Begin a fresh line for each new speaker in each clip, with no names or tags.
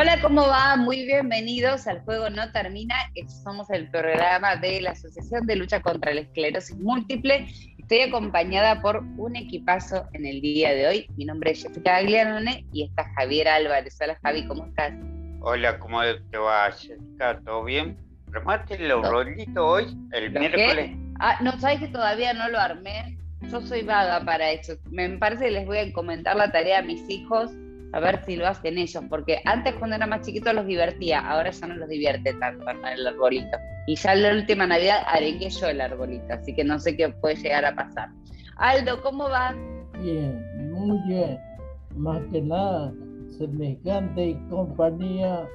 Hola, ¿cómo va? Muy bienvenidos al Juego No Termina. Somos el programa de la Asociación de Lucha contra la Esclerosis Múltiple. Estoy acompañada por un equipazo en el día de hoy. Mi nombre es Jessica Aglianone y está Javier Álvarez. Hola, Javi, ¿cómo estás?
Hola, ¿cómo te va, Jessica? ¿Todo bien? ¿Armaste el rolito hoy, el miércoles?
Ah, no, sabes que todavía no lo armé. Yo soy vaga para eso. Me parece que les voy a comentar la tarea a mis hijos a ver si lo hacen ellos, porque antes cuando era más chiquito los divertía, ahora ya no los divierte tanto el arbolito. Y ya la última Navidad arengué yo el arbolito, así que no sé qué puede llegar a pasar. Aldo, ¿cómo va?
Bien, muy bien. Más que nada, semejante y compañía,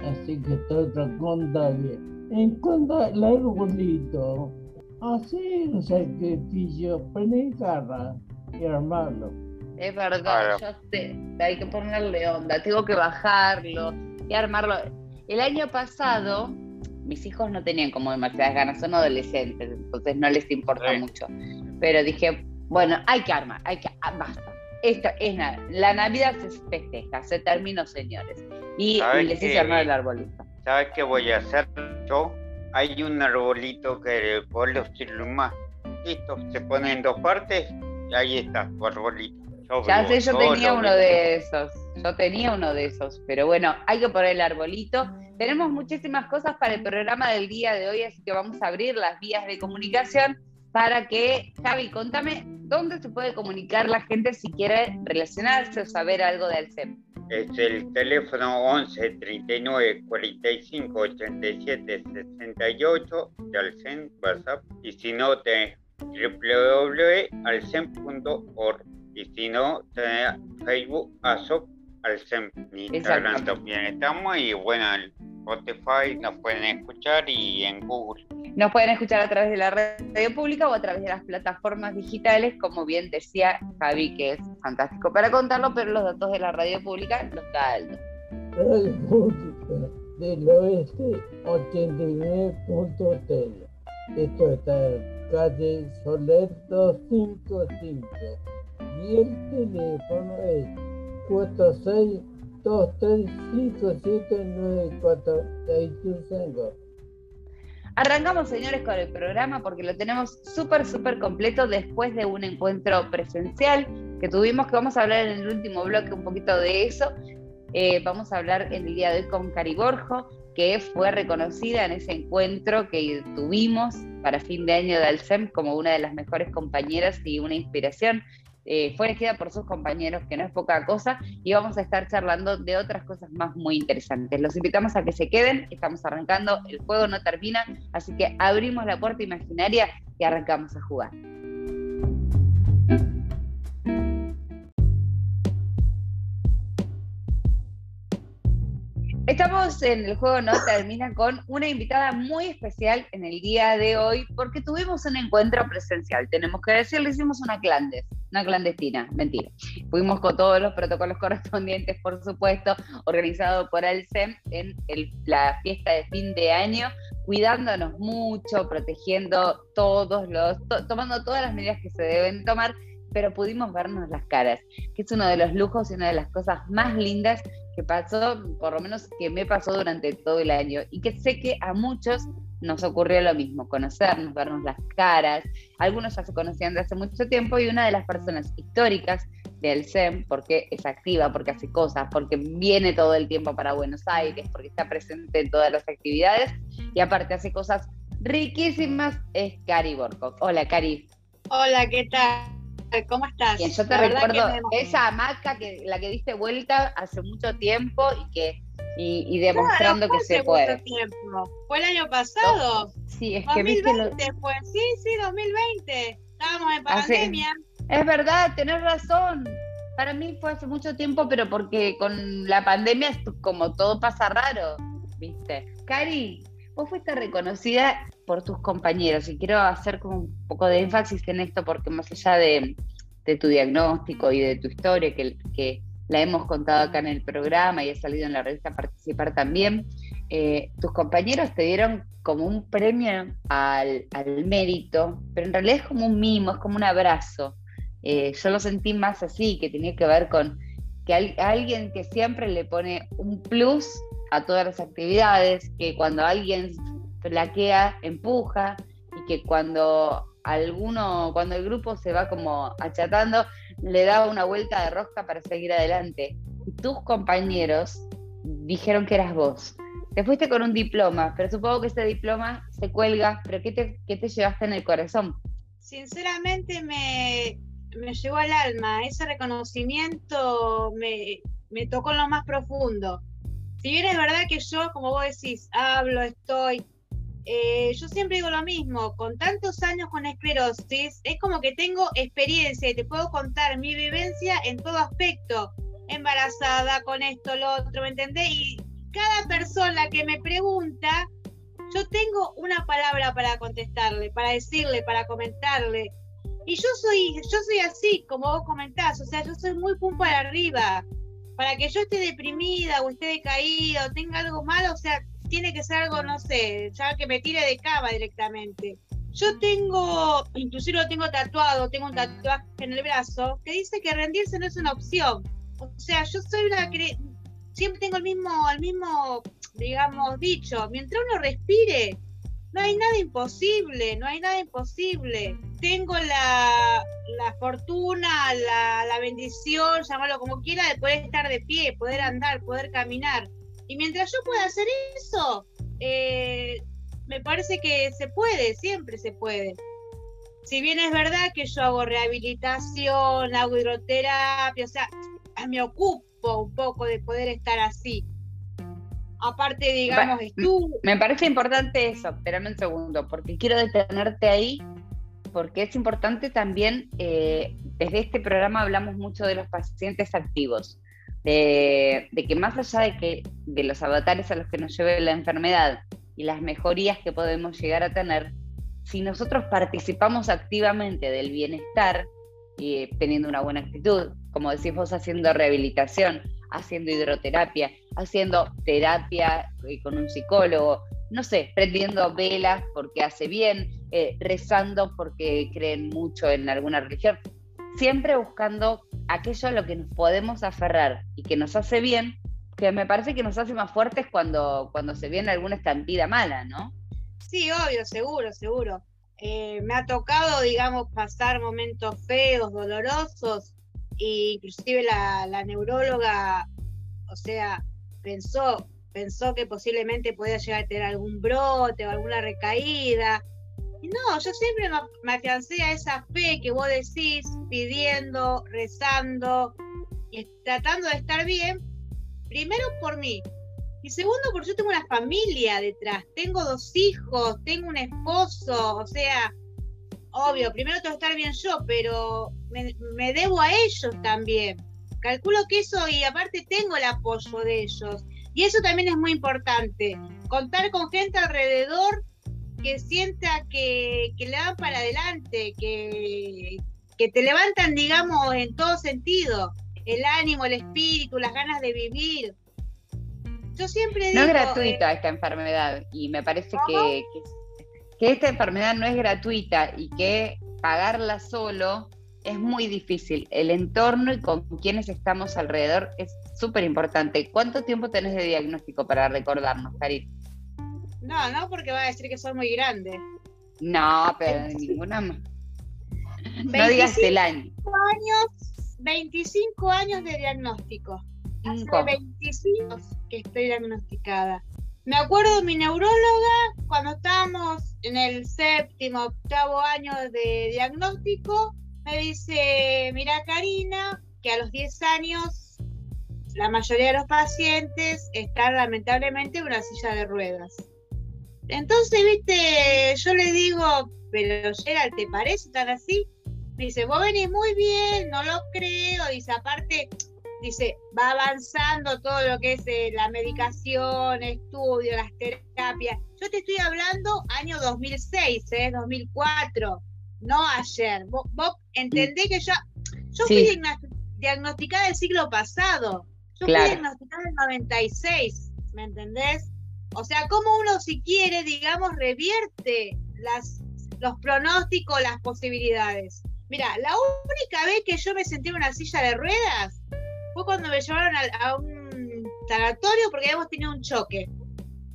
así que estoy contenta bien. En cuanto al arbolito, así el sacrificio, poner garra y armarlo
es verdad, yo sé, hay que ponerle onda, tengo que bajarlo y armarlo. El año pasado, mis hijos no tenían como demasiadas ganas, son adolescentes, entonces no les importa mucho. Pero dije, bueno, hay que armar, hay que, ah, basta. Esta es nada, la Navidad se festeja, se terminó, señores. Y, les hice armar el arbolito.
¿Sabes qué voy a hacer yo? Hay un arbolito que vos lo más. Listo, se pone en dos partes y ahí está tu arbolito
ya sé, yo tenía uno de esos. Yo tenía uno de esos. Pero bueno, hay que poner el arbolito. Tenemos muchísimas cosas para el programa del día de hoy, así que vamos a abrir las vías de comunicación para que, Javi, contame, ¿dónde se puede comunicar la gente si quiere relacionarse o saber algo de Alcem?
Es el teléfono 11 39 45 87 68 de Alcem, WhatsApp, y si no, te www.alcem.org y si no, Facebook, ASOP, al Instagram también estamos y bueno, en Spotify nos pueden escuchar y en Google.
Nos pueden escuchar a través de la radio pública o a través de las plataformas digitales, como bien decía Javi, que es fantástico para contarlo, pero los datos de la radio pública los da Aldo.
Radio Pública del Oeste 89.3. Esto está en calle Soler 255 y el teléfono es 4623579465.
Arrancamos, señores, con el programa porque lo tenemos súper, súper completo después de un encuentro presencial que tuvimos, que vamos a hablar en el último bloque un poquito de eso. Eh, vamos a hablar en el día de hoy con Cari Borjo, que fue reconocida en ese encuentro que tuvimos para fin de año de Alcem como una de las mejores compañeras y una inspiración eh, fue elegida por sus compañeros, que no es poca cosa, y vamos a estar charlando de otras cosas más muy interesantes. Los invitamos a que se queden, estamos arrancando, el juego no termina, así que abrimos la puerta imaginaria y arrancamos a jugar. Estamos en el juego No Termina con una invitada muy especial en el día de hoy porque tuvimos un encuentro presencial. Tenemos que decirle, hicimos una clandes, una clandestina, mentira. Fuimos con todos los protocolos correspondientes, por supuesto, organizado por Alcem en la fiesta de fin de año, cuidándonos mucho, protegiendo todos los, tomando todas las medidas que se deben tomar pero pudimos vernos las caras, que es uno de los lujos y una de las cosas más lindas que pasó, por lo menos que me pasó durante todo el año y que sé que a muchos nos ocurrió lo mismo, conocernos, vernos las caras. Algunos ya se conocían de hace mucho tiempo y una de las personas históricas del SEM, porque es activa, porque hace cosas, porque viene todo el tiempo para Buenos Aires, porque está presente en todas las actividades y aparte hace cosas riquísimas, es Cari Borco. Hola, Cari.
Hola, ¿qué tal? ¿Cómo estás?
Bien, yo te recuerdo esa hamaca que la que diste vuelta hace mucho tiempo y que y, demostrando que se puede.
Tiempo. Fue el año pasado.
Sí, es que viste lo...
fue. Sí, sí, 2020. Estábamos en pandemia.
Es verdad, tenés razón. Para mí fue hace mucho tiempo, pero porque con la pandemia es como todo pasa raro, ¿viste? Cari, vos fuiste reconocida por tus compañeros y quiero hacer como un poco de énfasis en esto porque más allá de, tu diagnóstico y de tu historia que, que, la hemos contado acá en el programa y ha salido en la revista participar también, eh, tus compañeros te dieron como un premio al, mérito, pero en realidad es como un mimo, es como un abrazo. Eh, yo lo sentí más así, que tenía que ver con que alguien que siempre le pone un plus a todas las actividades, que cuando alguien flaquea, empuja, y que cuando alguno, cuando el grupo se va como achatando, le da una vuelta de rosca para seguir adelante. Y tus compañeros dijeron que eras vos. Te fuiste con un diploma, pero supongo que ese diploma se cuelga, pero ¿qué te, qué te llevaste en el corazón?
Sinceramente me, me llegó al alma, ese reconocimiento me, me tocó en lo más profundo. Si bien es verdad que yo, como vos decís, hablo, estoy, eh, yo siempre digo lo mismo, con tantos años con esclerosis, es como que tengo experiencia y te puedo contar mi vivencia en todo aspecto, embarazada, con esto, lo otro, ¿me entendés? Y cada persona que me pregunta, yo tengo una palabra para contestarle, para decirle, para comentarle. Y yo soy, yo soy así, como vos comentás, o sea, yo soy muy pum para arriba. Para que yo esté deprimida o esté decaída o tenga algo malo, o sea, tiene que ser algo, no sé, ya que me tire de cama directamente. Yo tengo, inclusive lo tengo tatuado, tengo un tatuaje en el brazo que dice que rendirse no es una opción. O sea, yo soy una siempre tengo el mismo, el mismo, digamos, dicho, mientras uno respire, no hay nada imposible, no hay nada imposible. Tengo la, la fortuna, la, la bendición, llamarlo como quiera, de poder estar de pie, poder andar, poder caminar. Y mientras yo pueda hacer eso, eh, me parece que se puede, siempre se puede. Si bien es verdad que yo hago rehabilitación, hago hidroterapia, o sea, me ocupo un poco de poder estar así aparte, digamos, tú.
Me parece importante eso, espérame un segundo, porque quiero detenerte ahí, porque es importante también, eh, desde este programa hablamos mucho de los pacientes activos, de, que más allá de, que, de los avatares a los que nos lleve la enfermedad y las mejorías que podemos llegar a tener, si nosotros participamos activamente del bienestar, y teniendo una buena actitud, como decís vos, haciendo rehabilitación, haciendo hidroterapia, haciendo terapia eh, con un psicólogo, no sé, prendiendo velas porque hace bien, eh, rezando porque creen mucho en alguna religión, siempre buscando aquello a lo que nos podemos aferrar y que nos hace bien, que me parece que nos hace más fuertes cuando, cuando se viene alguna estampida mala, ¿no?
Sí, obvio, seguro, seguro. Eh, me ha tocado, digamos, pasar momentos feos, dolorosos, e inclusive la, la neuróloga, o sea, pensó, pensó que posiblemente podía llegar a tener algún brote o alguna recaída. No, yo siempre me, afiancé a esa fe que vos decís, pidiendo, rezando y tratando de estar bien, primero por mí. Y segundo, porque yo tengo una familia detrás, tengo dos hijos, tengo un esposo, o sea, obvio, primero tengo que estar bien yo, pero me, debo a ellos también. Calculo que eso, y aparte tengo el apoyo de ellos. Y eso también es muy importante, contar con gente alrededor que sienta que, le dan para adelante, que, que te levantan, digamos, en todo sentido, el ánimo, el espíritu, las ganas de vivir.
Yo siempre digo... No es gratuita eh, esta enfermedad y me parece que, que esta enfermedad no es gratuita y que pagarla solo es muy difícil. El entorno y con quienes estamos alrededor es súper importante. ¿Cuánto tiempo tenés de diagnóstico para recordarnos, Karin?
No, no, porque va a decir que soy muy grande.
No, pero de ninguna más. No digas el año.
Años, 25 años de diagnóstico. Hace 25 que estoy diagnosticada. Me acuerdo mi neuróloga cuando estábamos en el séptimo, octavo año de diagnóstico, me dice, mira Karina, que a los 10 años la mayoría de los pacientes están lamentablemente en una silla de ruedas. Entonces, viste, yo le digo, pero Gerald, ¿te parece tan así? Me dice, vos venís muy bien, no lo creo. Dice, aparte, dice, va avanzando todo lo que es eh, la medicación, estudio, las terapias. Yo te estoy hablando año 2006, ¿eh? 2004, no ayer. Vos, entendés que yo, yo fui diagnosticada el siglo pasado. Yo fui diagnosticada en 96, ¿me entendés? O sea, como uno si quiere, digamos, revierte las, los pronósticos, las posibilidades. Mira, la única vez que yo me sentí en una silla de ruedas fue cuando me llevaron a, un sanatorio porque habíamos tenido un choque.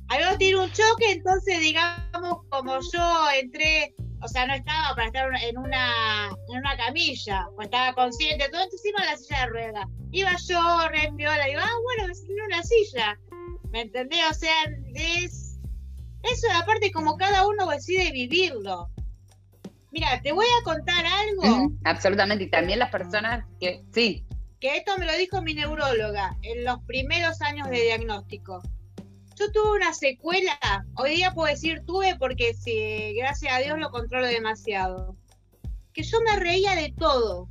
Habíamos tenido un choque, entonces digamos, como yo entré, o sea, no estaba para estar en una, en una camilla, pues estaba consciente, todo encima de la silla de ruedas. Iba yo, re digo, ah, bueno, me senté en una silla. ¿Me entendés? O sea, es. Eso aparte como cada uno decide vivirlo. Mira, te voy a contar algo.
absolutamente, y también las personas que, sí.
Que esto me lo dijo mi neuróloga en los primeros años de diagnóstico. Yo tuve una secuela, hoy día puedo decir tuve porque si, gracias a Dios lo controlo demasiado. Que yo me reía de todo,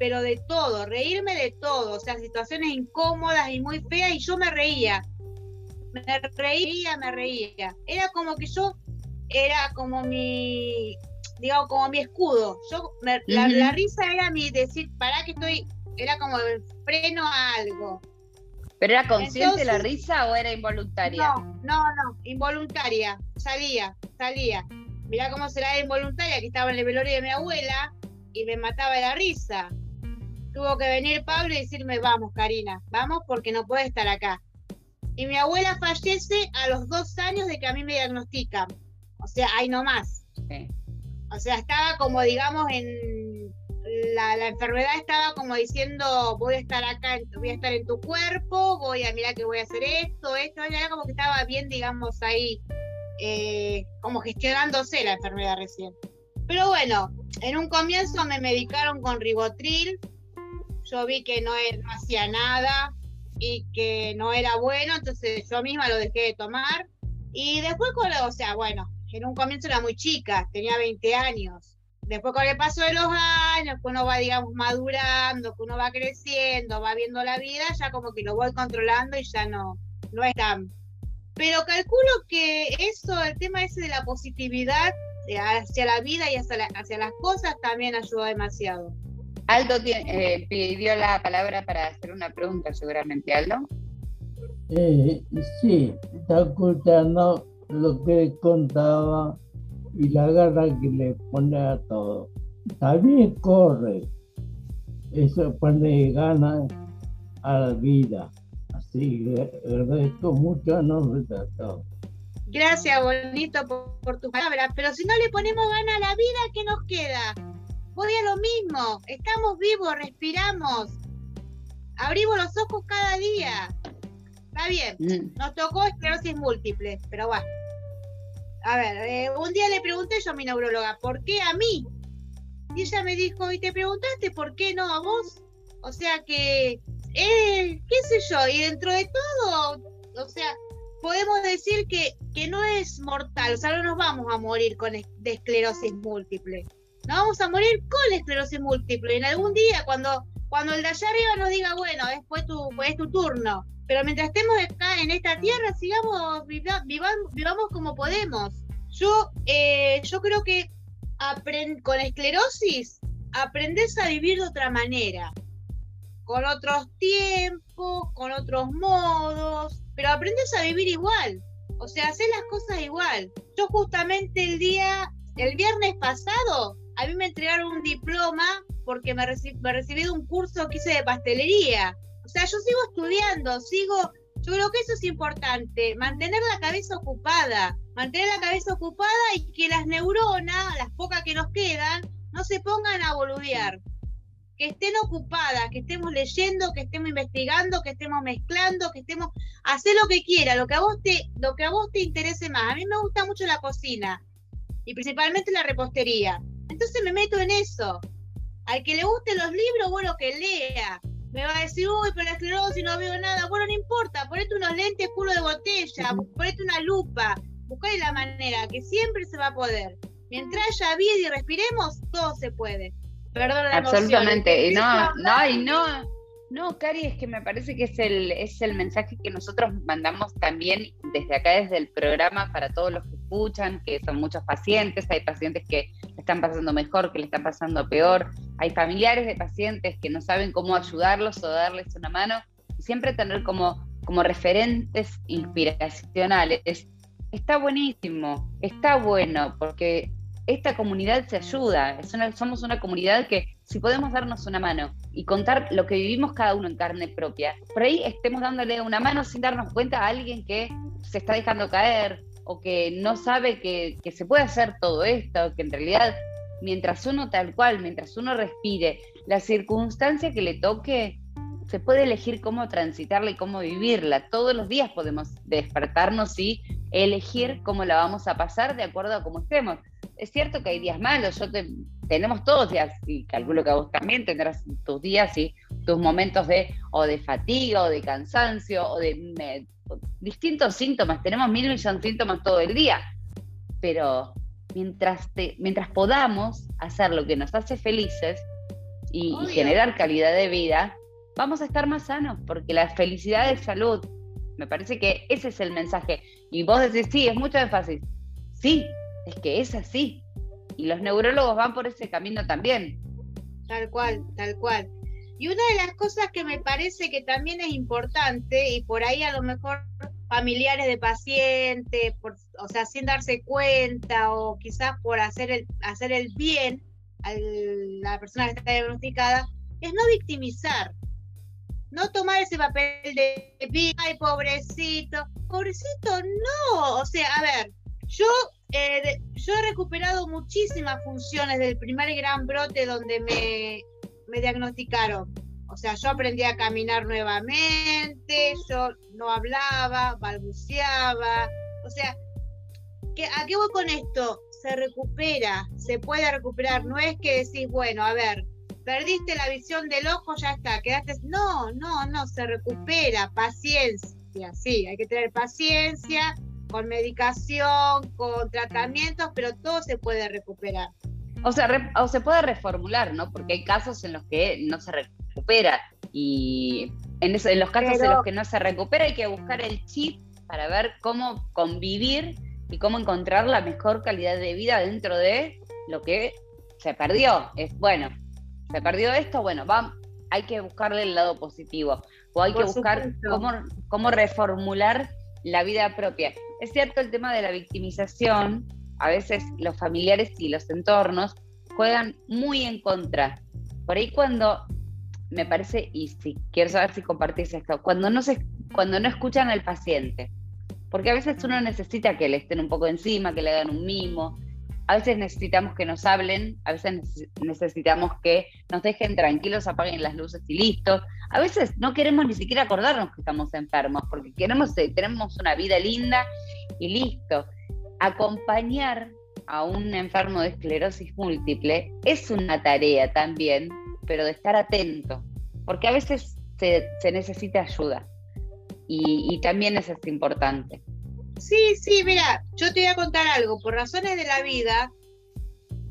pero de todo, reírme de todo, o sea, situaciones incómodas y muy feas y yo me reía. Me reía, me reía. Era como que yo era como mi digamos, como mi escudo. Yo, la, risa era mi decir, para que estoy, era como el freno a algo.
¿Pero era consciente la risa o era involuntaria?
No, no, no, involuntaria. Salía, salía. Mirá cómo será involuntaria, que estaba en el velorio de mi abuela y me mataba de la risa. Tuvo que venir Pablo y decirme, vamos, Karina, vamos porque no puede estar acá. Y mi abuela fallece a los dos años de que a mí me diagnostican. O sea, ahí nomás. Sí. O sea, estaba como, digamos, en la, enfermedad estaba como diciendo, voy a estar acá, voy a estar en tu cuerpo, voy a mirar que voy a hacer esto, esto, ya como que estaba bien, digamos, ahí, eh, como gestionándose la enfermedad recién. Pero bueno, en un comienzo me medicaron con ribotril, yo vi que no, no hacía nada y que no era bueno, entonces yo misma lo dejé de tomar. Y después, o sea, bueno, en un comienzo era muy chica, tenía 20 años. Después con el paso de los años, que uno va, digamos, madurando, que uno va creciendo, va viendo la vida, ya como que lo voy controlando y ya no, no es tan... Pero calculo que eso, el tema ese de la positividad hacia la vida y hacia, hacia las cosas también ayudó demasiado.
Aldo eh, pidió la palabra para hacer una pregunta, seguramente, Aldo.
Eh, sí, está escuchando lo que contaba y la garra que le pone a todo. También corre. Eso pone ganas a la vida. Así que agradezco mucho a nombre de todos.
Gracias, bonito, por, tus palabras. Pero si no le ponemos ganas a la vida, ¿qué nos queda? Voy a lo mismo. Estamos vivos, respiramos. Abrimos los ojos cada día. Está bien. Nos tocó esclerosis múltiple, pero bueno a ver, eh, un día le pregunté yo a mi neuróloga, ¿por qué a mí? Y ella me dijo, ¿y te preguntaste por qué no a vos? O sea que, eh, qué sé yo, y dentro de todo, o sea, podemos decir que, que no es mortal, o sea, no nos vamos a morir con de esclerosis múltiple. Nos vamos a morir con esclerosis múltiple. En algún día, cuando, cuando el de allá arriba nos diga, bueno, después tu, es tu turno, pero mientras estemos acá en esta tierra, sigamos, vivamos como podemos. Yo, eh, yo creo que con esclerosis aprendes a vivir de otra manera, con otros tiempos, con otros modos, pero aprendes a vivir igual. O sea, hacer las cosas igual. Yo justamente el día, el viernes pasado, a mí me entregaron un diploma porque me, me recibí de un curso que hice de pastelería. O sea, yo sigo estudiando, sigo, yo creo que eso es importante, mantener la cabeza ocupada, mantener la cabeza ocupada y que las neuronas, las pocas que nos quedan, no se pongan a boludear. Que estén ocupadas, que estemos leyendo, que estemos investigando, que estemos mezclando, que estemos hacer lo que quiera, lo que a vos te, lo que a vos te interese más. A mí me gusta mucho la cocina y principalmente la repostería. Entonces me meto en eso. Al que le gusten los libros, bueno, que lea me va a decir, uy, pero la esclerosis no veo nada. Bueno, no importa, ponete unos lentes culo de botella, ponete una lupa, buscáis la manera, que siempre se va a poder. Mientras haya vida y respiremos, todo se puede.
Perdón la Absolutamente. Y no, no, y no, no, Cari, es que me parece que es el, es el mensaje que nosotros mandamos también desde acá, desde el programa, para todos los que escuchan, que son muchos pacientes, hay pacientes que están pasando mejor, que le están pasando peor, hay familiares de pacientes que no saben cómo ayudarlos o darles una mano, siempre tener como, como referentes inspiracionales. Está buenísimo, está bueno, porque esta comunidad se ayuda, somos una comunidad que si podemos darnos una mano y contar lo que vivimos cada uno en carne propia, por ahí estemos dándole una mano sin darnos cuenta a alguien que se está dejando caer o que no sabe que, se puede hacer todo esto, que en realidad mientras uno tal cual, mientras uno respire, la circunstancia que le toque, se puede elegir cómo transitarla y cómo vivirla. Todos los días podemos despertarnos y elegir cómo la vamos a pasar de acuerdo a cómo estemos. Es cierto que hay días malos, yo tenemos todos días, y calculo que vos también tendrás tus días y tus momentos de o de fatiga o de cansancio o de distintos síntomas. Tenemos mil millones de síntomas todo el día, pero mientras, mientras podamos hacer lo que nos hace felices y, generar calidad de vida, vamos a estar más sanos, porque la felicidad es salud. Me parece que ese es el mensaje. Y vos decís, sí, es mucho fácil. Sí, es que es así. Y los neurólogos van por ese camino también.
Tal cual, tal cual. Y una de las cosas que me parece que también es importante, y por ahí a lo mejor familiares de pacientes, por, o sea, sin darse cuenta o quizás por hacer el, hacer el bien a la persona que está diagnosticada, es no victimizar, no tomar ese papel de, ay, pobrecito, pobrecito, no, o sea, a ver, yo, eh, yo he recuperado muchísimas funciones del primer gran brote donde me, me diagnosticaron o sea, yo aprendí a caminar nuevamente, yo no hablaba, balbuceaba. O sea, ¿a qué voy con esto? Se recupera, se puede recuperar. No es que decís, bueno, a ver, perdiste la visión del ojo, ya está, quedaste. No, no, no, se recupera, paciencia, sí, hay que tener paciencia, con medicación, con tratamientos, pero todo se puede recuperar.
O sea, o se puede reformular, ¿no? Porque hay casos en los que no se recupera. Y en, en los casos en los que no se recupera hay que buscar el chip para ver cómo convivir y cómo encontrar la mejor calidad de vida dentro de lo que se perdió. Es bueno, se perdió esto, bueno, va, hay que buscarle el lado positivo o hay que buscar cómo, cómo reformular la vida propia. Es cierto el tema de la victimización, a veces los familiares y los entornos juegan muy en contra. Por ahí cuando me parece, y si quiero saber si compartís esto, cuando no, se, cuando no escuchan al paciente, porque a veces uno necesita que le estén un poco encima, que le hagan un mimo, a veces necesitamos que nos hablen, a veces necesitamos que nos dejen tranquilos, apaguen las luces y listo. A veces no queremos ni siquiera acordarnos que estamos enfermos, porque queremos, eh, tenemos una vida linda y listo. Acompañar a un enfermo de esclerosis múltiple es una tarea también pero de estar atento, porque a veces se, necesita ayuda y, también eso es importante.
Sí, sí, mira, yo te voy a contar algo, por razones de la vida,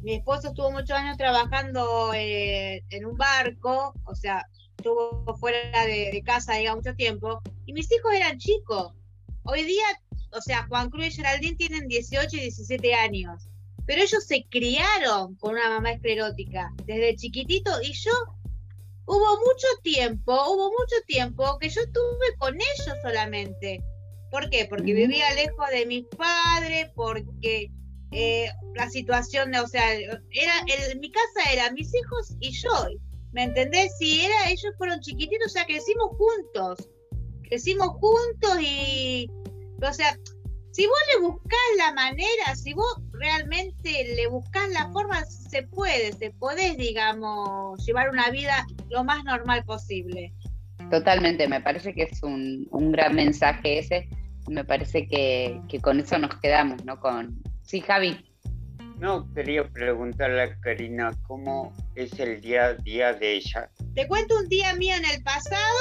mi esposo estuvo muchos años trabajando eh, en un barco, o sea, estuvo fuera de, casa, digamos, mucho tiempo, y mis hijos eran chicos. Hoy día, o sea, Juan Cruz y Geraldine tienen 18 y 17 años pero ellos se criaron con una mamá esclerótica desde chiquitito y yo hubo mucho tiempo, hubo mucho tiempo que yo estuve con ellos solamente. ¿Por qué? Porque vivía lejos de mis padres, porque eh, la situación, o sea, era en mi casa era mis hijos y yo, ¿me entendés? Si era, ellos fueron chiquititos, o sea, crecimos juntos, crecimos juntos y, o sea, si vos le buscás la manera, si vos realmente le buscás la forma, se puede, se podés, digamos, llevar una vida lo más normal posible.
Totalmente, me parece que es un, gran mensaje ese. Me parece que, con eso nos quedamos, ¿no? Con sí, Javi.
No, quería preguntarle a Karina cómo es el día a día de ella.
Te cuento un día mío en el pasado,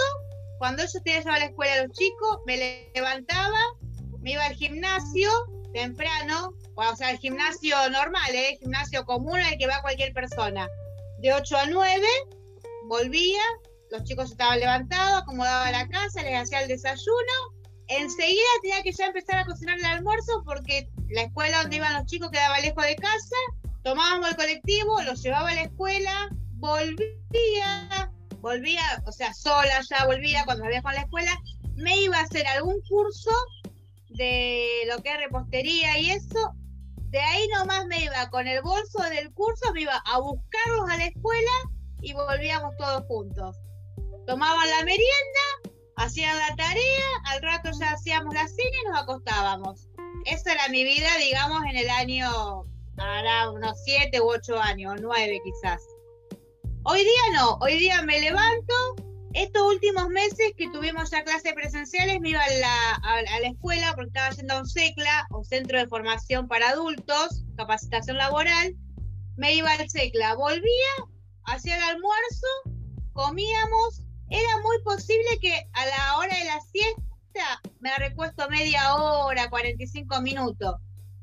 cuando yo tenía que llevar a la escuela a los chicos, me levantaba, me iba al gimnasio temprano, o sea, el gimnasio normal, ¿eh? gimnasio común al que va cualquier persona. De 8 a 9, volvía, los chicos estaban levantados, acomodaba la casa, les hacía el desayuno. Enseguida tenía que ya empezar a cocinar el almuerzo porque la escuela donde iban los chicos quedaba lejos de casa. Tomábamos el colectivo, los llevaba a la escuela, volvía, volvía, o sea, sola ya volvía cuando me con la escuela. Me iba a hacer algún curso de lo que es repostería y eso, de ahí nomás me iba con el bolso del curso, me iba a buscarlos a la escuela y volvíamos todos juntos. Tomaban la merienda, hacían la tarea, al rato ya hacíamos la cena y nos acostábamos. Esa era mi vida, digamos, en el año, ahora unos siete u ocho años, nueve quizás. Hoy día no, hoy día me levanto, estos últimos meses que tuvimos ya clases presenciales, me iba a la, a, la escuela porque estaba yendo a un CECLA, o Centro de Formación para Adultos, Capacitación Laboral. Me iba al CECLA, volvía, hacía el almuerzo, comíamos. Era muy posible que a la hora de la siesta me recuesto media hora, 45 minutos.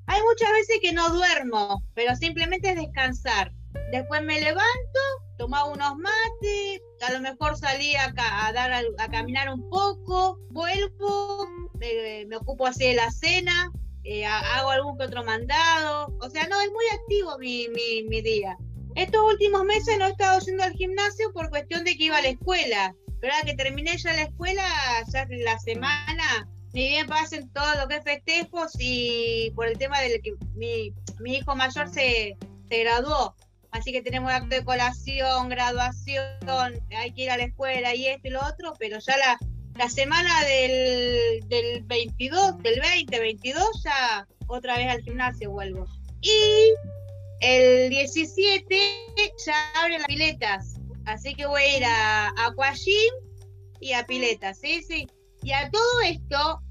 Hay muchas veces que no duermo, pero simplemente es descansar. Después me levanto, tomaba unos mates, a lo mejor salía a, dar a, caminar un poco, vuelvo, me, ocupo así de la cena, eh, hago algún que otro mandado, o sea, no, es muy activo mi, mi, día. Estos últimos meses no he estado yendo al gimnasio por cuestión de que iba a la escuela, pero ahora que terminé ya la escuela, ya la semana, ni bien pasen todo lo que es festejos y por el tema del que mi, mi hijo mayor se, se graduó, Así que tenemos acto de colación, graduación, hay que ir a la escuela y esto y lo otro, pero ya la, la semana del, del 22, del 20, 22, ya otra vez al gimnasio vuelvo. Y el 17 ya abren las piletas, así que voy a ir a Aquagym y a piletas, ¿sí? Sí. Y a todo esto,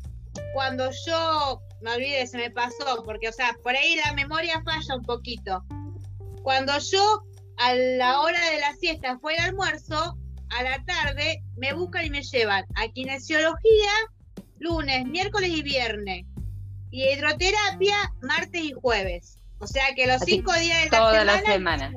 cuando yo me olvidé, se me pasó, porque, o sea, por ahí la memoria falla un poquito. Cuando yo a la hora de la siesta fue el almuerzo, a la tarde me buscan y me llevan a kinesiología lunes, miércoles y viernes. Y hidroterapia martes y jueves. O sea que los cinco días de la
toda
semana.
la semana.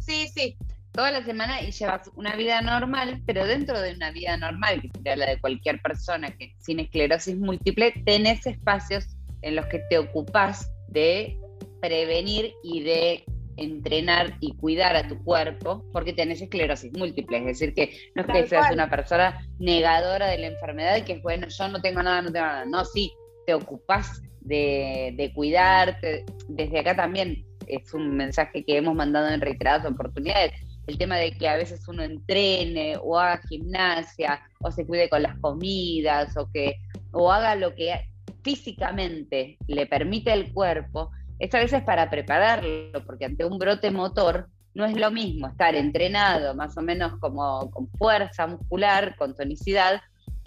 Sí, sí.
Toda la semana y llevas una vida normal, pero dentro de una vida normal, que sería la de cualquier persona que sin esclerosis múltiple, tenés espacios en los que te ocupás de prevenir y de entrenar y cuidar a tu cuerpo porque tenés esclerosis múltiple. Es decir, que no es que seas una persona negadora de la enfermedad y que es bueno, yo no tengo nada, no tengo nada. No, sí, te ocupás de, de cuidarte. Desde acá también es un mensaje que hemos mandado en reiteradas oportunidades. El tema de que a veces uno entrene o haga gimnasia o se cuide con las comidas o que o haga lo que físicamente le permite el cuerpo, esto a veces para prepararlo, porque ante un brote motor no es lo mismo estar entrenado más o menos como con fuerza muscular, con tonicidad,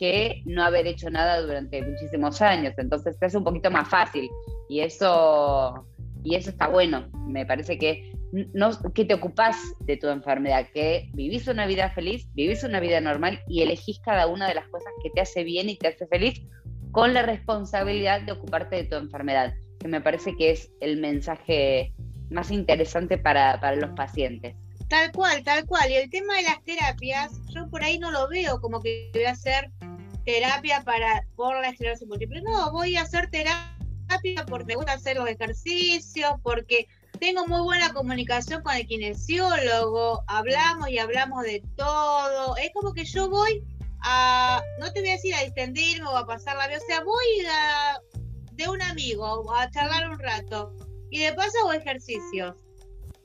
que no haber hecho nada durante muchísimos años. Entonces hace un poquito más fácil y eso, y eso está bueno. Me parece que, no, que te ocupás de tu enfermedad, que vivís una vida feliz, vivís una vida normal y elegís cada una de las cosas que te hace bien y te hace feliz con la responsabilidad de ocuparte de tu enfermedad que me parece que es el mensaje más interesante para, los pacientes.
Tal cual, tal cual. Y el tema de las terapias, yo por ahí no lo veo como que voy a hacer terapia para por la esclerosis múltiple. No, voy a hacer terapia porque me gusta hacer los ejercicios, porque tengo muy buena comunicación con el kinesiólogo, hablamos y hablamos de todo. Es como que yo voy a, no te voy a decir a distendirme o a pasar la vida, o sea, voy a de un amigo a charlar un rato y de paso hago ejercicios.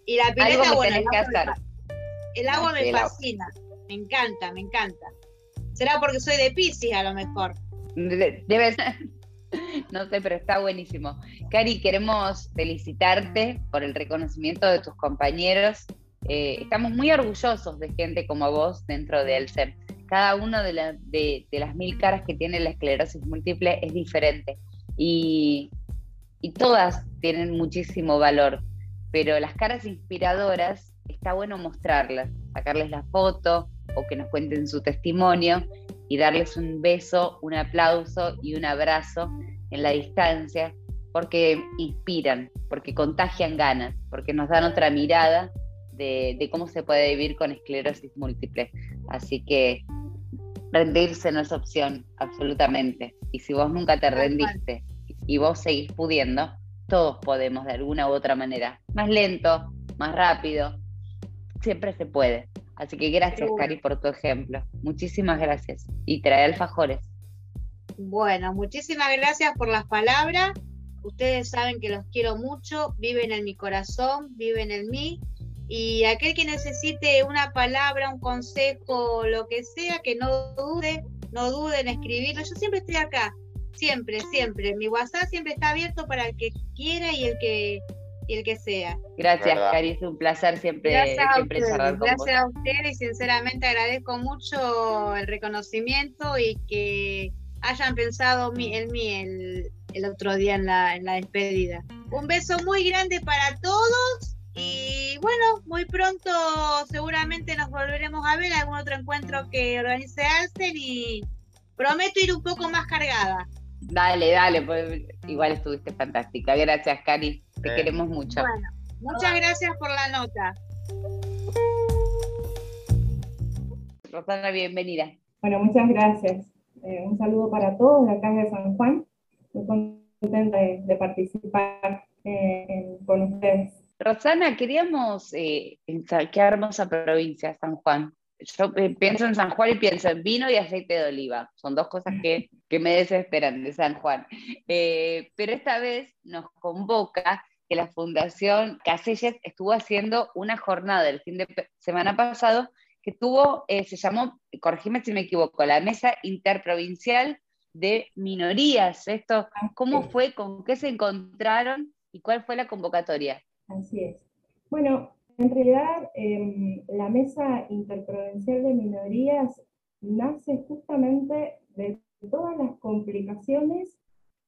Y la pileta, bueno, el agua, el agua me fascina, me encanta, me encanta. Será porque soy de Pisces a lo mejor.
Debe ser. No sé, pero está buenísimo. Cari, queremos felicitarte por el reconocimiento de tus compañeros. Eh, estamos muy orgullosos de gente como vos dentro de ELSEM. Cada una de, de, las mil caras que tiene la esclerosis múltiple es diferente y, todas tienen muchísimo valor, pero las caras inspiradoras está bueno mostrarlas, sacarles la foto o que nos cuenten su testimonio y darles un beso, un aplauso y un abrazo en la distancia, porque inspiran, porque contagian ganas, porque nos dan otra mirada de, de, cómo se puede vivir con esclerosis múltiple. Así que rendirse no es opción, absolutamente. Y si vos nunca te rendiste y vos seguís pudiendo, todos podemos de alguna u otra manera. Más lento, más rápido, siempre se puede. Así que gracias, Cari, por tu ejemplo. Muchísimas gracias. Y trae alfajores.
Bueno, muchísimas gracias por las palabras. Ustedes saben que los quiero mucho, viven en mi corazón, viven en mí. Y aquel que necesite una palabra, un consejo, lo que sea, que no dude, no dude en escribirlo. Yo siempre estoy acá, siempre, siempre. Mi WhatsApp siempre está abierto para el que quiera y el que y el que sea.
Gracias, Cari, es un placer siempre,
gracias
siempre
charlar con Gracias a usted y sinceramente agradezco mucho el reconocimiento y que hayan pensado en mí el, el otro día en la, en la despedida. Un beso muy grande para todos y bueno, muy pronto seguramente nos volveremos a ver algún otro encuentro que organice Alcel y prometo ir un poco más cargada.
Dale, dale, pues igual estuviste fantástica. Gracias, Cari. Te queremos mucho.
Bueno, muchas gracias por la nota.
Rosana, bienvenida.
Bueno, muchas gracias. Eh, un saludo para todos de acá de San Juan. Muy contenta de, participar eh, con ustedes.
Rosana, queríamos, eh, qué hermosa provincia, San Juan. Yo eh, pienso en San Juan y pienso en vino y aceite de oliva. Son dos cosas que, que me desesperan de San Juan. Eh, pero esta vez nos convoca que la Fundación Caselles estuvo haciendo una jornada el fin de semana pasado que tuvo, eh, se llamó, corregime si me equivoco, la Mesa Interprovincial de Minorías. Esto, ¿Cómo fue? ¿Con qué se encontraron? ¿Y cuál fue la convocatoria?
Así es. Bueno, en realidad, em, la Mesa Interprovincial de Minorías nace justamente de todas las complicaciones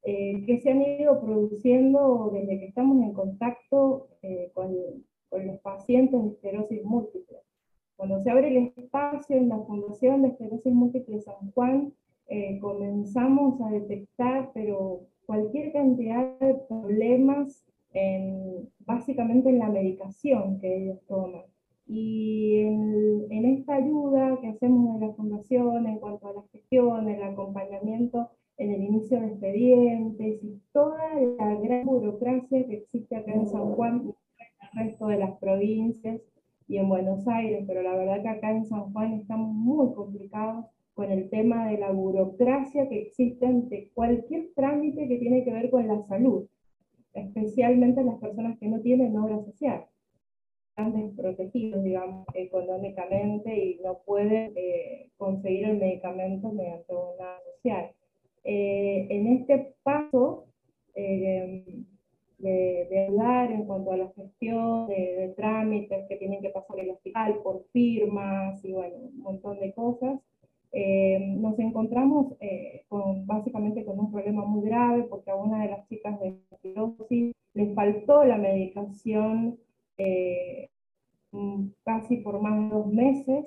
eh, que se han ido produciendo desde que estamos en contacto eh, con, los pacientes de esclerosis múltiple. Cuando se abre el espacio en la Fundación de Esclerosis Múltiple San Juan, eh, comenzamos a detectar, pero cualquier cantidad de problemas básicamente en la medicación que ellos toman. Y en, esta ayuda que hacemos en la fundación en cuanto a la gestión, el acompañamiento en el inicio de expedientes y toda la gran burocracia que existe acá en San Juan y en el resto de las provincias y en Buenos Aires, pero la verdad que acá en San Juan estamos muy complicados con el tema de la burocracia que existe ante cualquier trámite que tiene que ver con la salud especialmente las personas que no tienen obra social, están desprotegidos, digamos, económicamente y no pueden eh, conseguir el medicamento mediante una social. Eh, en este paso eh, de, hablar en cuanto a la gestión de, de, trámites que tienen que pasar el hospital por firmas y bueno, un montón de cosas, eh, nos encontramos eh, con, básicamente con un problema muy grave porque a una de las chicas de esclerosis le faltó la medicación eh, casi por más de dos meses,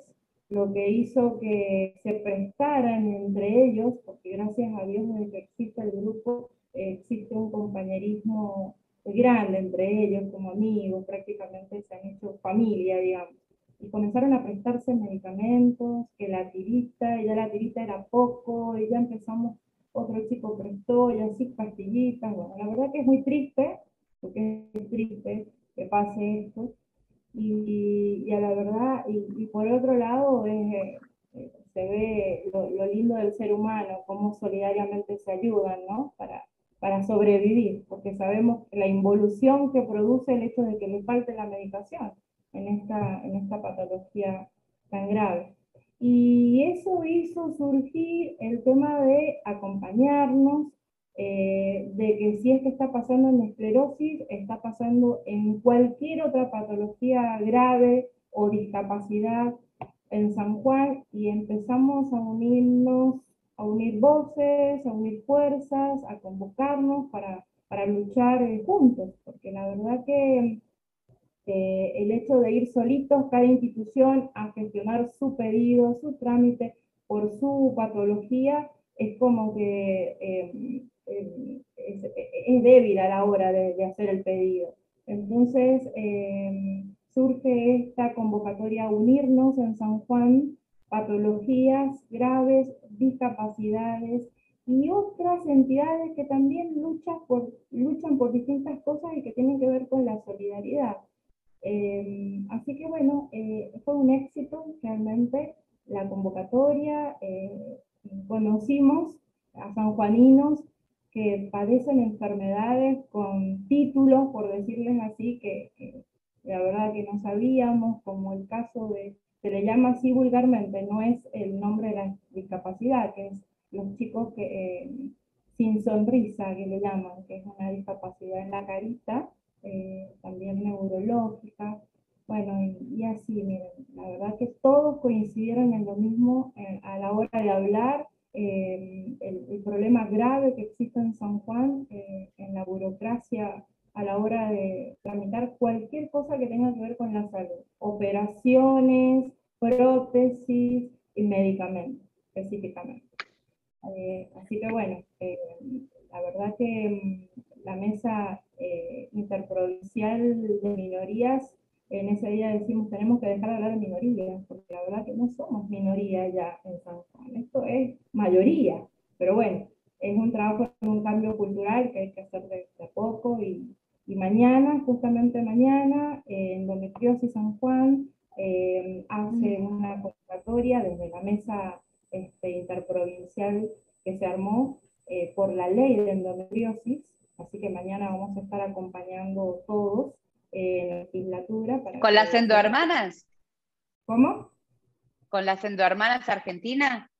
lo que hizo que se prestaran entre ellos, porque gracias a Dios desde que existe el grupo existe un compañerismo grande entre ellos como amigos, prácticamente se han hecho familia, digamos y comenzaron a prestarse medicamentos, que la tirita, y ya la tirita era poco, y ya empezamos, otro chico prestó, y así pastillitas, bueno, la verdad que es muy triste, porque es triste que pase esto, y, y a la verdad, y, por otro lado, eh, se ve lo, lo, lindo del ser humano, cómo solidariamente se ayudan, ¿no? Para, para sobrevivir, porque sabemos la involución que produce el hecho de que le falte la medicación en esta, en esta patología tan grave. Y eso hizo surgir el tema de acompañarnos, eh, de que si esto está pasando en esclerosis, está pasando en cualquier otra patología grave o discapacidad en San Juan y empezamos a unirnos, a unir voces, a unir fuerzas, a convocarnos para, para luchar eh, juntos, porque la verdad que eh, el hecho de ir solitos cada institución a gestionar su pedido, su trámite por su patología, es como que em, em, es, débil a la hora de, hacer el pedido. Entonces em, surge esta convocatoria a unirnos en San Juan, patologías graves, discapacidades y otras entidades que también luchan por distintas cosas y que tienen que ver con la solidaridad. Em, así que bueno, eh, fue un éxito realmente la convocatoria. Eh, conocimos a sanjuaninos que padecen enfermedades con títulos, por decirles así, que, la verdad que no sabíamos, como el caso de, se le llama así vulgarmente, no es el nombre de la discapacidad, que es los chicos que eh, sin sonrisa, que le llaman, que es una discapacidad en la carita, eh, también neurológica, bueno, y, así, miren, la verdad que todos coincidieron en lo mismo eh, a la hora de hablar, el, el, problema grave que existe en San Juan, en la burocracia a la hora de tramitar cualquier cosa que tenga que ver con la salud, operaciones, prótesis y medicamentos específicamente. Eh, así que bueno, eh, la verdad que mm, la mesa eh, interprovincial de minorías, en ese día decimos tenemos que dejar de hablar de minorías, porque la verdad que no somos minoría ya en San Juan, esto es mayoría, pero bueno, es un trabajo, un cambio cultural que hay que hacer de, de poco y, y mañana, justamente mañana, en Endometriosis San Juan eh, hace una convocatoria desde la mesa este, interprovincial que se armó eh, por la ley de endometriosis, así que mañana vamos a estar acompañando todos eh, en la legislatura.
¿Con las endohermanas?
¿Cómo?
¿Con las endohermanas argentinas?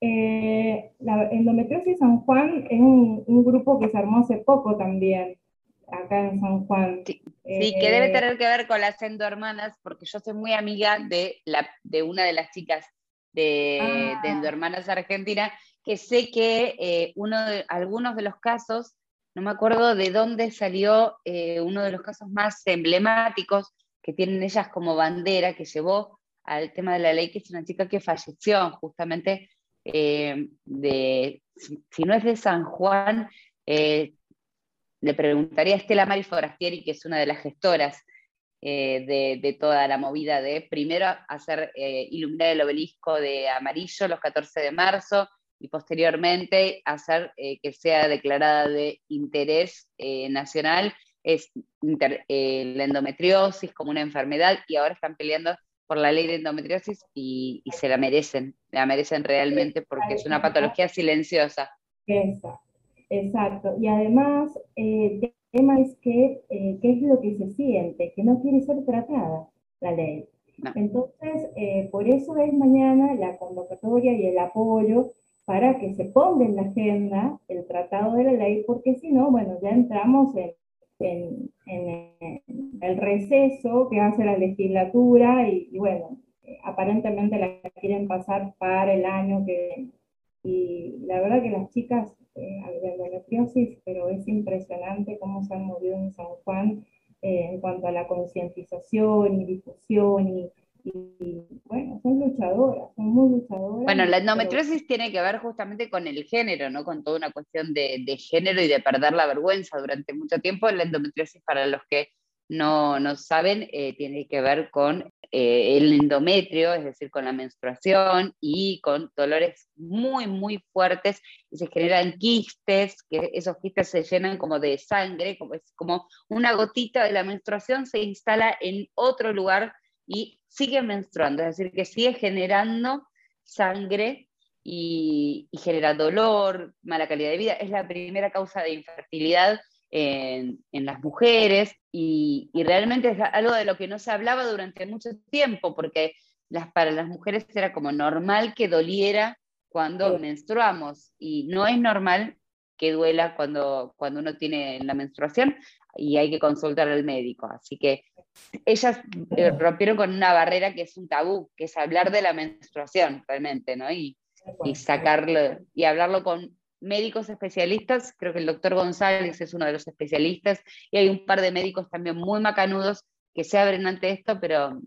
la endometriosis San Juan es un, un, grupo que se armó hace poco también acá en San Juan.
Sí, que debe eh, tener que ver con las endohermanas, porque yo soy muy amiga de, la, de una de las chicas de, ah. de endohermanas argentina, que sé que eh, uno de, algunos de los casos, no me acuerdo de dónde salió eh, uno de los casos más emblemáticos que tienen ellas como bandera, que llevó al tema de la ley, que es una chica que falleció justamente de, si, no es de San Juan, le preguntaría a Estela Mari Forastieri, que es una de las gestoras eh, de, toda la movida de primero hacer eh, iluminar el obelisco de amarillo los 14 de marzo y posteriormente hacer eh, que sea declarada de interés nacional es la endometriosis como una enfermedad y ahora están peleando por la ley de endometriosis y, y se la merecen, la merecen realmente porque es una patología silenciosa.
Exacto. Exacto. Y además, eh, el tema es que, eh, ¿qué es lo que se siente? Que no quiere ser tratada la ley. Entonces, eh, por eso es mañana la convocatoria y el apoyo para que se ponga en la agenda el tratado de la ley, porque si no, bueno, ya entramos en, el receso que hace la legislatura y, y bueno, aparentemente la quieren pasar para el año que viene. Y la verdad que las chicas eh, de endometriosis, pero es impresionante cómo se han movido en San Juan eh, en cuanto a la concientización y difusión y, bueno, son luchadoras, son muy luchadoras.
Bueno, la endometriosis tiene que ver justamente con el género, ¿no? Con toda una cuestión de, de, género y de perder la vergüenza durante mucho tiempo. La endometriosis, para los que no, no saben, eh, tiene que ver con eh, el endometrio, es decir, con la menstruación y con dolores muy, muy fuertes y se generan quistes, que esos quistes se llenan como de sangre, como, es como una gotita de la menstruación se instala en otro lugar y sigue menstruando, es decir, que sigue generando sangre y, y genera dolor, mala calidad de vida. Es la primera causa de infertilidad en, las mujeres y, realmente es algo de lo que no se hablaba durante mucho tiempo, porque las, para las mujeres era como normal que doliera cuando menstruamos y no es normal que duela cuando, cuando uno tiene la menstruación y hay que consultar al médico. Así que ellas eh, rompieron con una barrera que es un tabú, que es hablar de la menstruación realmente, ¿no? Y, y sacarlo y hablarlo con médicos especialistas, creo que el doctor González es uno de los especialistas, y hay un par de médicos también muy macanudos que se abren ante esto, pero,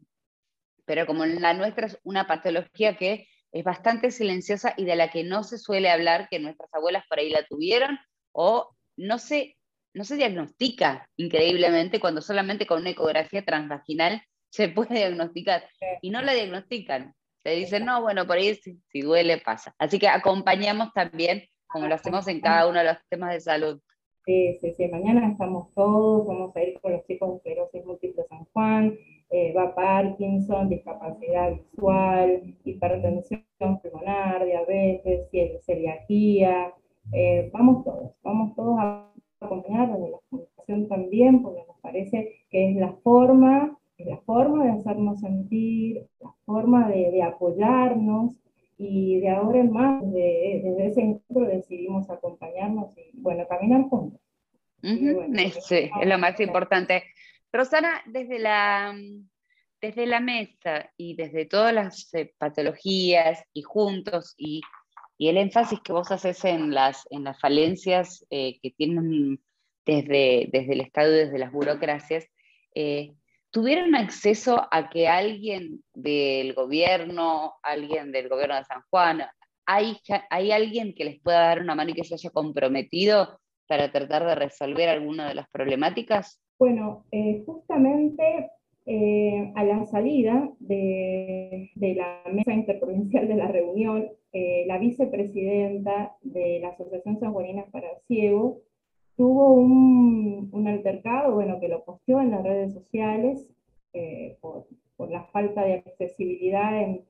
pero como la nuestra es una patología que es bastante silenciosa y de la que no se suele hablar, que nuestras abuelas por ahí la tuvieron, o no se, no se diagnostica increíblemente cuando solamente con una ecografía transvaginal se puede diagnosticar, y no la diagnostican. Se dicen, no, bueno, por ahí si, si duele pasa. Así que acompañamos también como lo hacemos en cada uno de los temas de salud.
Sí, sí, sí, mañana estamos todos, vamos a ir con los chicos de esclerosis múltiple San Juan, eh, va Parkinson, discapacidad visual, hipertensión pulmonar, diabetes, celiaquía, eh, vamos todos, vamos todos a acompañar desde la comunicación también, porque nos parece que es la forma, la forma de hacernos sentir, la forma de, apoyarnos, y de ahora en más, desde ese encuentro decidimos acompañarnos y, bueno, caminar juntos.
sí, es lo más importante. Rosana, desde la, desde la mesa y desde todas las eh, patologías y juntos y, el énfasis que vos haces en las, en las falencias eh, que tienen desde, desde el Estado y desde las burocracias, eh, ¿tuvieron acceso a que alguien del gobierno, alguien del gobierno de San Juan, hay, hay alguien que les pueda dar una mano y que se haya comprometido para tratar de resolver alguna de las problemáticas?
Bueno, justamente eh, a la salida de, la mesa interprovincial de la reunión, eh, la vicepresidenta de la Asociación Sanjuanina para Ciegos tuvo un, altercado, bueno, que lo posteó en las redes sociales eh, por, la falta de accesibilidad en,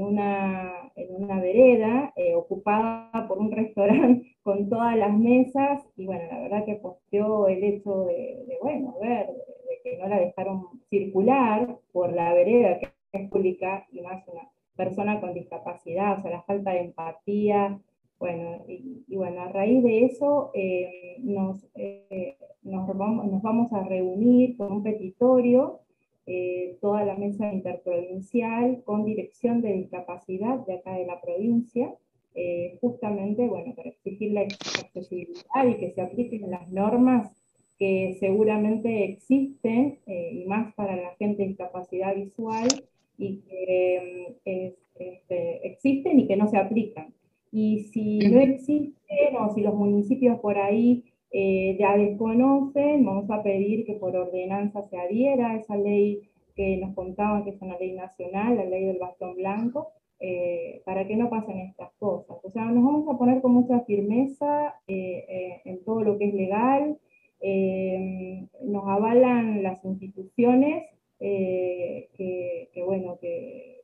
una, en una vereda ocupada por un restaurante con todas las mesas y bueno, la verdad que posteó el hecho de, de bueno, ver, que no la dejaron circular por la vereda que es pública y más una persona con discapacidad, o sea, la falta de empatía. Bueno, y, bueno, a raíz de eso eh, nos, eh, nos, vamos, a reunir con un petitorio, eh, toda la mesa interprovincial con dirección de discapacidad de acá de la provincia, justamente, bueno, para exigir la accesibilidad y que se apliquen las normas que seguramente existen, eh, y más para la gente de discapacidad visual, y que mm, este, existen y que no se aplican. Y si no existen o si los municipios por ahí eh, ya desconocen, vamos a pedir que por ordenanza se adhiera a esa ley que nos contaban que es una ley nacional, la ley del bastón blanco, eh, para que no pasen estas cosas. O sea, nos vamos a poner con mucha firmeza en todo lo que es legal, eh, nos avalan las instituciones eh, que, bueno, que,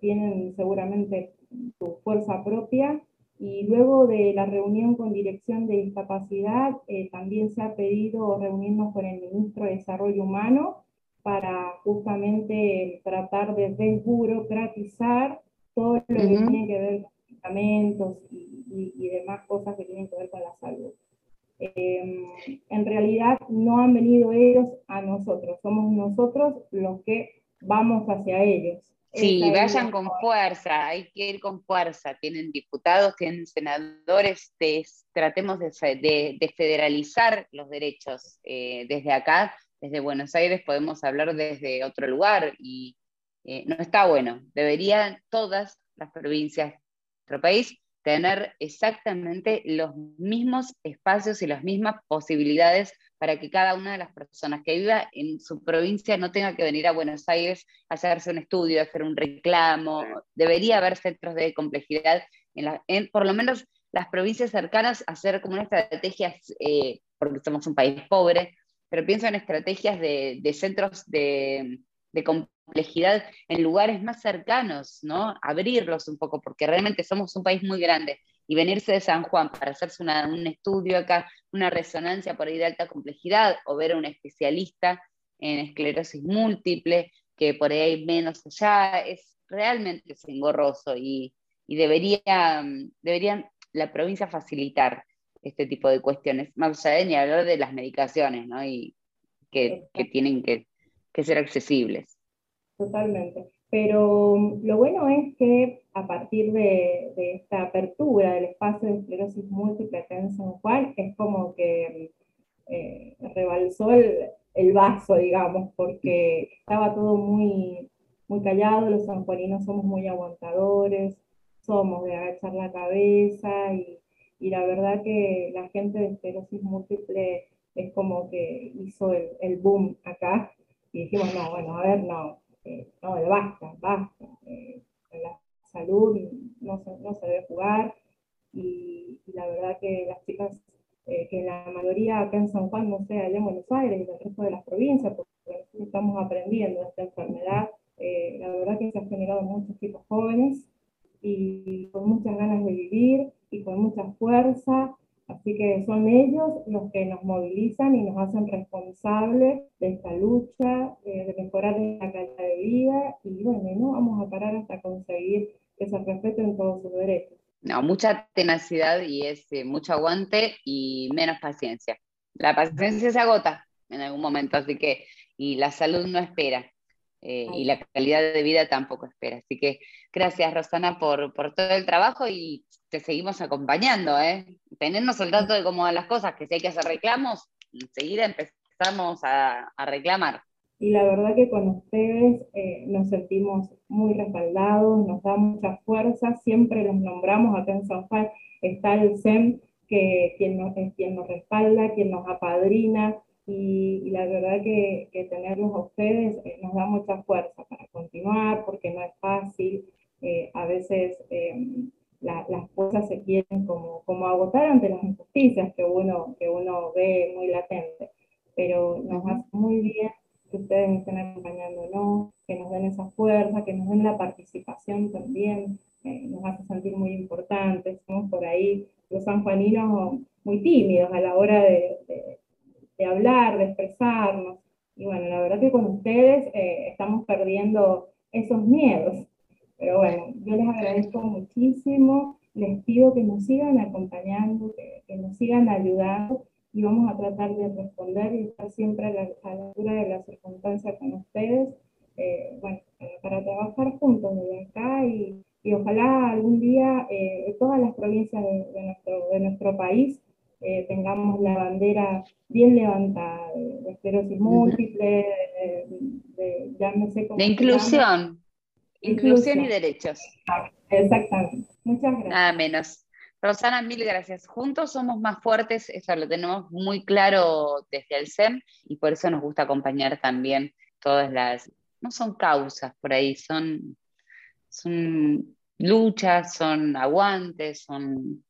tienen seguramente su fuerza propia. Y luego de la reunión con Dirección de Discapacidad, eh, también se ha pedido reunirnos con el Ministro de Desarrollo Humano para justamente tratar de desburocratizar todo lo que tiene que ver con medicamentos y demás cosas que tienen que ver con la salud. Em, en realidad no han venido ellos a nosotros, somos nosotros los que vamos hacia ellos.
Sí, vayan con fuerza, hay que ir con fuerza. Tienen diputados, tienen senadores, tratemos de, federalizar los derechos. Eh, desde acá, desde Buenos Aires, podemos hablar desde otro lugar y eh, no está bueno. Deberían todas las provincias de nuestro país tener exactamente los mismos espacios y las mismas posibilidades para que cada una de las personas que viva en su provincia no tenga que venir a Buenos Aires a hacerse un estudio, a hacer un reclamo. Debería haber centros de complejidad en, por lo menos las provincias cercanas, hacer como una estrategia, eh, porque somos un país pobre, pero pienso en estrategias de, centros de, de complejidad en lugares más cercanos, ¿no? Abrirlos un poco, porque realmente somos un país muy grande. Y venirse de San Juan para hacerse un estudio acá, una resonancia por ahí de alta complejidad, o ver a un especialista en esclerosis múltiple, que por ahí hay menos allá, es realmente engorroso y, y debería, deberían la provincia facilitar este tipo de cuestiones, más allá de ni hablar de las medicaciones, ¿no? Y que, que tienen que, que ser accesibles.
Totalmente. Pero lo bueno es que a partir de, esta apertura del espacio de esclerosis múltiple acá en San Juan, es como que eh, rebalsó el, vaso, digamos, porque estaba todo muy, muy callado, los sanjuaninos somos muy aguantadores, somos de agachar la cabeza y, la verdad que la gente de esclerosis múltiple es como que hizo el, el boom acá y dijimos, no, bueno, a ver, no, eh, no, basta, basta, eh, la salud no se, no se debe jugar. Y, la verdad que las chicas, eh, que la mayoría acá en San Juan, no sé, allá en Buenos Aires y el resto de las provincias, porque estamos aprendiendo esta enfermedad, la verdad que se han generado muchos chicos jóvenes y con muchas ganas de vivir y con mucha fuerza, Así que son ellos los que nos movilizan y nos hacen responsables de esta lucha, eh, de mejorar la calidad de vida y bueno, no vamos a parar hasta conseguir que se respeten todos sus derechos.
No, mucha tenacidad y es eh, mucho aguante y menos paciencia. La paciencia se agota en algún momento, así que, y la salud no espera. Eh, y la calidad de vida tampoco espera. Así que gracias, Rosana, por, por todo el trabajo y te seguimos acompañando, ¿eh? Tenernos al tanto de cómo van las cosas, que si hay que hacer reclamos, enseguida empezamos a, reclamar.
Y la verdad que con ustedes eh, nos sentimos muy respaldados, nos da mucha fuerza, siempre los nombramos acá en San Juan, está el SEM, que quien nos, quien nos respalda, quien nos apadrina, y, la verdad que, que, tenerlos a ustedes eh, nos da mucha fuerza para continuar, porque no es fácil, eh, a veces eh, las cosas se quieren como, como agotar ante las injusticias que uno, que uno ve muy latente, pero nos hace muy bien que ustedes estén acompañándonos, que nos den esa fuerza, que nos den la participación también, nos hace sentir muy importantes, somos por ahí los sanjuaninos muy tímidos a la hora de de hablar, de expresarnos. Y bueno, la verdad que con ustedes eh, estamos perdiendo esos miedos. Pero bueno, yo les agradezco muchísimo, les pido que nos sigan acompañando, que, nos sigan ayudando y vamos a tratar de responder y estar siempre a la, altura de las circunstancias con ustedes, eh, bueno, para trabajar juntos desde acá y, y ojalá algún día eh, todas las provincias de, nuestro, de nuestro país eh, tengamos la bandera bien levantada de, esclerosis múltiple, de, ya no sé cómo.
De inclusión. Inclusión y derechos.
Exactamente. Muchas gracias.
Nada menos. Rosana, mil gracias. Juntos somos más fuertes, eso lo tenemos muy claro desde el SEM y por eso nos gusta acompañar también todas las, no son causas por ahí, son, son luchas, son aguantes, son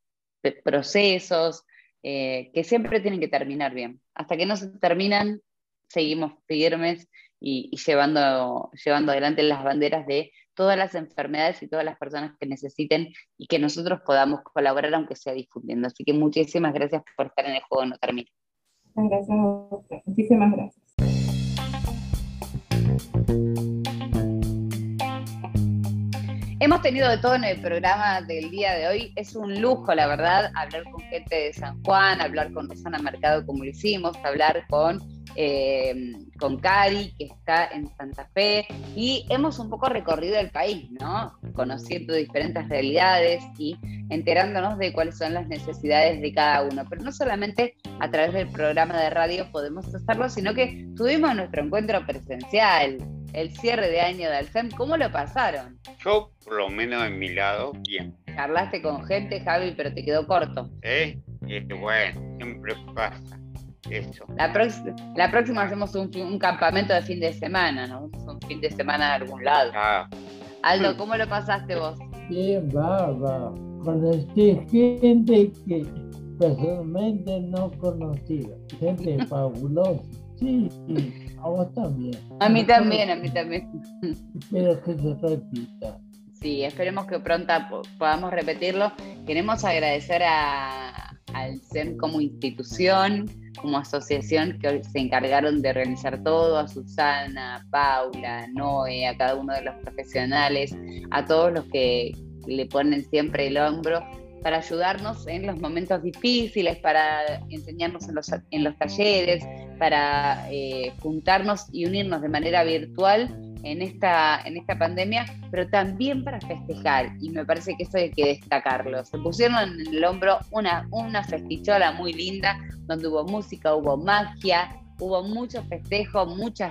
procesos, eh, que siempre tienen que terminar bien. Hasta que no se terminan, seguimos firmes y, llevando, llevando adelante las banderas de todas las enfermedades y todas las personas que necesiten y que nosotros podamos colaborar, aunque sea difundiendo. Así que muchísimas gracias por estar en el juego No Termina.
Gracias Muchísimas gracias.
Hemos tenido de todo en el programa del día de hoy. Es un lujo, la verdad, hablar con gente de San Juan, hablar con Rosana Mercado como lo hicimos, hablar con, eh, con Cari, que está en Santa Fe, y hemos un poco recorrido el país, ¿no? Conociendo diferentes realidades y enterándonos de cuáles son las necesidades de cada uno. Pero no solamente a través del programa de radio podemos hacerlo, sino que tuvimos nuestro encuentro presencial el cierre de año de Alcem, ¿cómo lo pasaron?
Yo, por lo menos en mi lado, bien.
Charlaste con gente, Javi, pero te quedó corto.
¿Eh? bueno, siempre pasa eso.
La, la próxima hacemos un, campamento de fin de semana, ¿no? Un fin de semana de algún lado. Ah. Aldo, ¿cómo lo pasaste vos?
Bien, va. Conocí gente que personalmente no conocía. Gente fabulosa. Sí, sí. A vos también.
A mí también, a mí también.
Espero que se repita.
Sí, esperemos que pronto podamos repetirlo. Queremos agradecer a, al CEM como institución, como asociación que se encargaron de realizar todo, a Susana, Paula, Noé, a cada uno de los profesionales, a todos los que le ponen siempre el hombro para ayudarnos en los momentos difíciles, para enseñarnos en los, en los talleres, para eh, juntarnos y unirnos de manera virtual en esta, en esta pandemia, pero también para festejar. Y me parece que eso hay que destacarlo. Se pusieron en el hombro una, una festichola muy linda, donde hubo música, hubo magia, hubo mucho festejo, mucha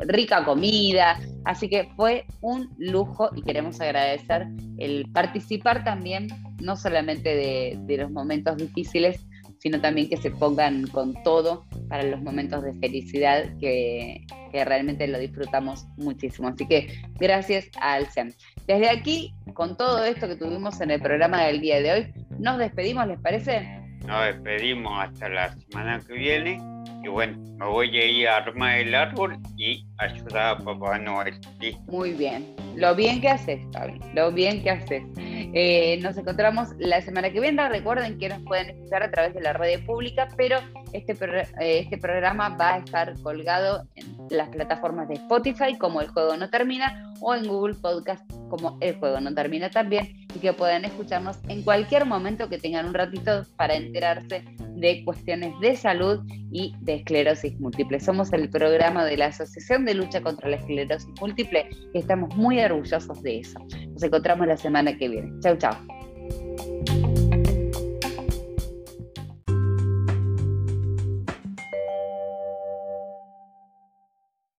rica comida, así que fue un lujo y queremos agradecer el participar también, no solamente de, los momentos difíciles, sino también que se pongan con todo para los momentos de felicidad que, realmente lo disfrutamos muchísimo. Así que gracias al SEM. Desde aquí, con todo esto que tuvimos en el programa del día de hoy, nos despedimos, ¿les parece?
Nos despedimos hasta la semana que viene y bueno, me voy a ir a armar el árbol y ayudar a Papá Noel.
Muy bien. Lo bien que haces, Fabi. Lo bien que haces. Eh, nos encontramos la semana que viene. Recuerden que nos pueden escuchar a través de la red pública, pero este, eh, este programa va a estar colgado en las plataformas de Spotify como El Juego No Termina o en Google Podcast como El Juego No Termina también y que puedan escucharnos en cualquier momento que tengan un ratito para enterarse de cuestiones de salud y de esclerosis múltiple. Somos el programa de la Asociación lucha contra la esclerosis múltiple y estamos muy orgullosos de eso. Nos encontramos la semana que viene. Chau, chau.